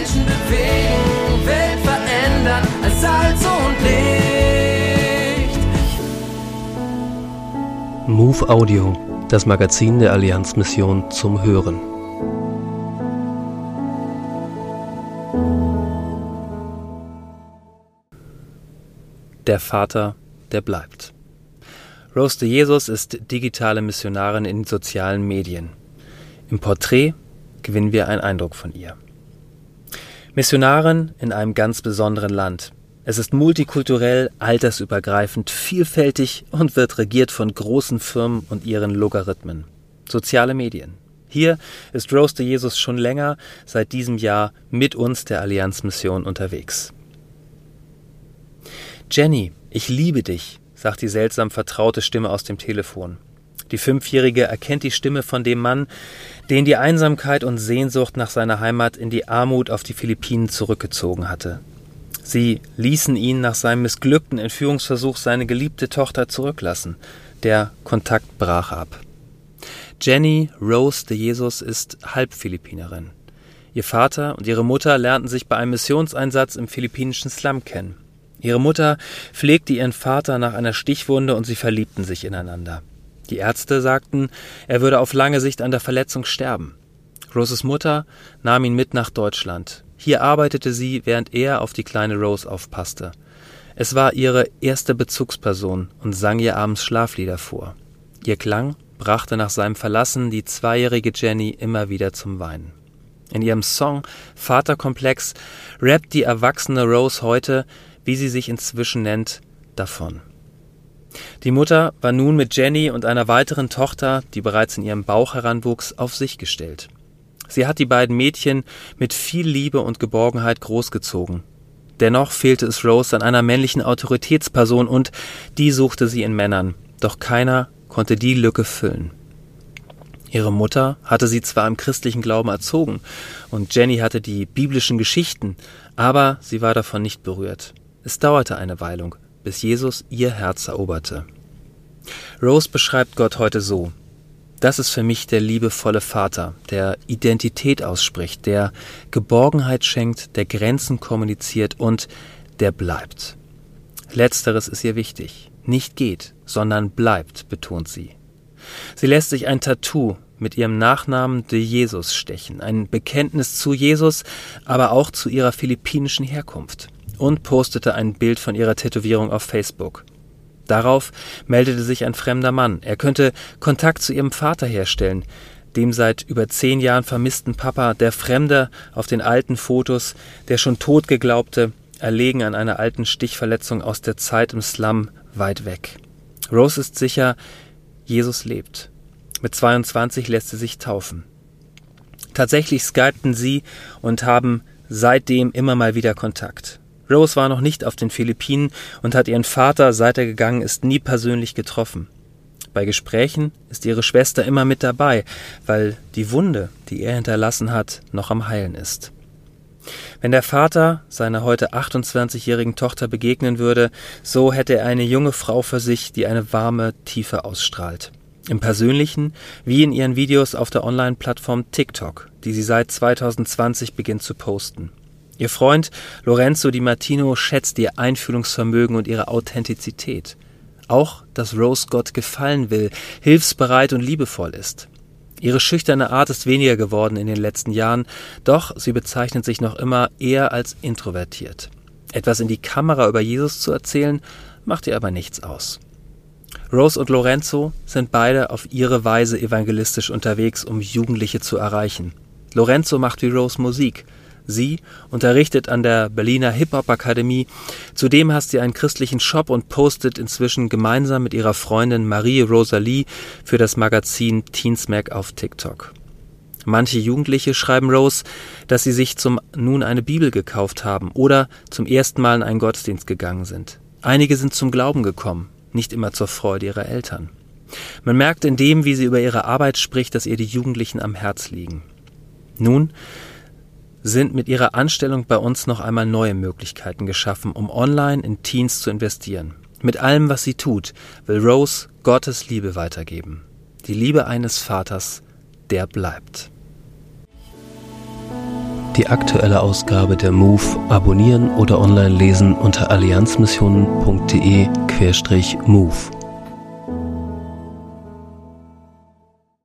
Menschen bewegen, Welt verändern als Salz und Licht. Move Audio, das Magazin der Allianzmission zum Hören. Der Vater, der bleibt. Rose de Jesus ist digitale Missionarin in sozialen Medien. Im Porträt gewinnen wir einen Eindruck von ihr. Missionarin in einem ganz besonderen Land. Es ist multikulturell, altersübergreifend, vielfältig und wird regiert von großen Firmen und ihren Logarithmen. Soziale Medien. Hier ist Rose de Jesus schon länger, seit diesem Jahr, mit uns der Allianzmission unterwegs. Jenny, ich liebe dich, sagt die seltsam vertraute Stimme aus dem Telefon. Die Fünfjährige erkennt die Stimme von dem Mann, den die Einsamkeit und Sehnsucht nach seiner Heimat in die Armut auf die Philippinen zurückgezogen hatte. Sie ließen ihn nach seinem missglückten Entführungsversuch seine geliebte Tochter zurücklassen. Der Kontakt brach ab. Jenny Rose de Jesus ist Halbphilippinerin. Ihr Vater und ihre Mutter lernten sich bei einem Missionseinsatz im philippinischen Slum kennen. Ihre Mutter pflegte ihren Vater nach einer Stichwunde und sie verliebten sich ineinander. Die Ärzte sagten, er würde auf lange Sicht an der Verletzung sterben. Roses Mutter nahm ihn mit nach Deutschland. Hier arbeitete sie, während er auf die kleine Rose aufpasste. Es war ihre erste Bezugsperson und sang ihr abends Schlaflieder vor. Ihr Klang brachte nach seinem Verlassen die zweijährige Jenny immer wieder zum Weinen. In ihrem Song Vaterkomplex rappt die erwachsene Rose heute, wie sie sich inzwischen nennt, davon. Die Mutter war nun mit Jenny und einer weiteren Tochter, die bereits in ihrem Bauch heranwuchs, auf sich gestellt. Sie hat die beiden Mädchen mit viel Liebe und Geborgenheit großgezogen. Dennoch fehlte es Rose an einer männlichen Autoritätsperson und die suchte sie in Männern, doch keiner konnte die Lücke füllen. Ihre Mutter hatte sie zwar im christlichen Glauben erzogen und Jenny hatte die biblischen Geschichten, aber sie war davon nicht berührt. Es dauerte eine Weile, bis Jesus ihr Herz eroberte. Rose beschreibt Gott heute so. Das ist für mich der liebevolle Vater, der Identität ausspricht, der Geborgenheit schenkt, der Grenzen kommuniziert und der bleibt. Letzteres ist ihr wichtig. Nicht geht, sondern bleibt, betont sie. Sie lässt sich ein Tattoo mit ihrem Nachnamen de Jesus stechen, ein Bekenntnis zu Jesus, aber auch zu ihrer philippinischen Herkunft und postete ein Bild von ihrer Tätowierung auf Facebook. Darauf meldete sich ein fremder Mann. Er könnte Kontakt zu ihrem Vater herstellen, dem seit über zehn Jahren vermissten Papa, der Fremde auf den alten Fotos, der schon tot geglaubte, erlegen an einer alten Stichverletzung aus der Zeit im Slum weit weg. Rose ist sicher, Jesus lebt. Mit 22 lässt sie sich taufen. Tatsächlich skypten sie und haben seitdem immer mal wieder Kontakt. Rose war noch nicht auf den Philippinen und hat ihren Vater, seit er gegangen ist, nie persönlich getroffen. Bei Gesprächen ist ihre Schwester immer mit dabei, weil die Wunde, die er hinterlassen hat, noch am Heilen ist. Wenn der Vater seiner heute 28-jährigen Tochter begegnen würde, so hätte er eine junge Frau für sich, die eine warme Tiefe ausstrahlt. Im Persönlichen wie in ihren Videos auf der Online-Plattform TikTok, die sie seit 2020 beginnt zu posten. Ihr Freund Lorenzo Di Martino schätzt ihr Einfühlungsvermögen und ihre Authentizität. Auch, dass Rose Gott gefallen will, hilfsbereit und liebevoll ist. Ihre schüchterne Art ist weniger geworden in den letzten Jahren, doch sie bezeichnet sich noch immer eher als introvertiert. Etwas in die Kamera über Jesus zu erzählen, macht ihr aber nichts aus. Rose und Lorenzo sind beide auf ihre Weise evangelistisch unterwegs, um Jugendliche zu erreichen. Lorenzo macht wie Rose Musik, Sie unterrichtet an der Berliner Hip-Hop-Akademie. Zudem hat sie einen christlichen Shop und postet inzwischen gemeinsam mit ihrer Freundin Marie Rosalie für das Magazin Teensmack auf TikTok. Manche Jugendliche schreiben Rose, dass sie sich zum nun eine Bibel gekauft haben oder zum ersten Mal in einen Gottesdienst gegangen sind. Einige sind zum Glauben gekommen, nicht immer zur Freude ihrer Eltern. Man merkt in dem, wie sie über ihre Arbeit spricht, dass ihr die Jugendlichen am Herz liegen. Nun sind mit ihrer Anstellung bei uns noch einmal neue Möglichkeiten geschaffen, um online in Teens zu investieren. Mit allem, was sie tut, will Rose Gottes Liebe weitergeben. Die Liebe eines Vaters, der bleibt. Die aktuelle Ausgabe der MOVE abonnieren oder online lesen unter allianzmissionen.de-MOVE.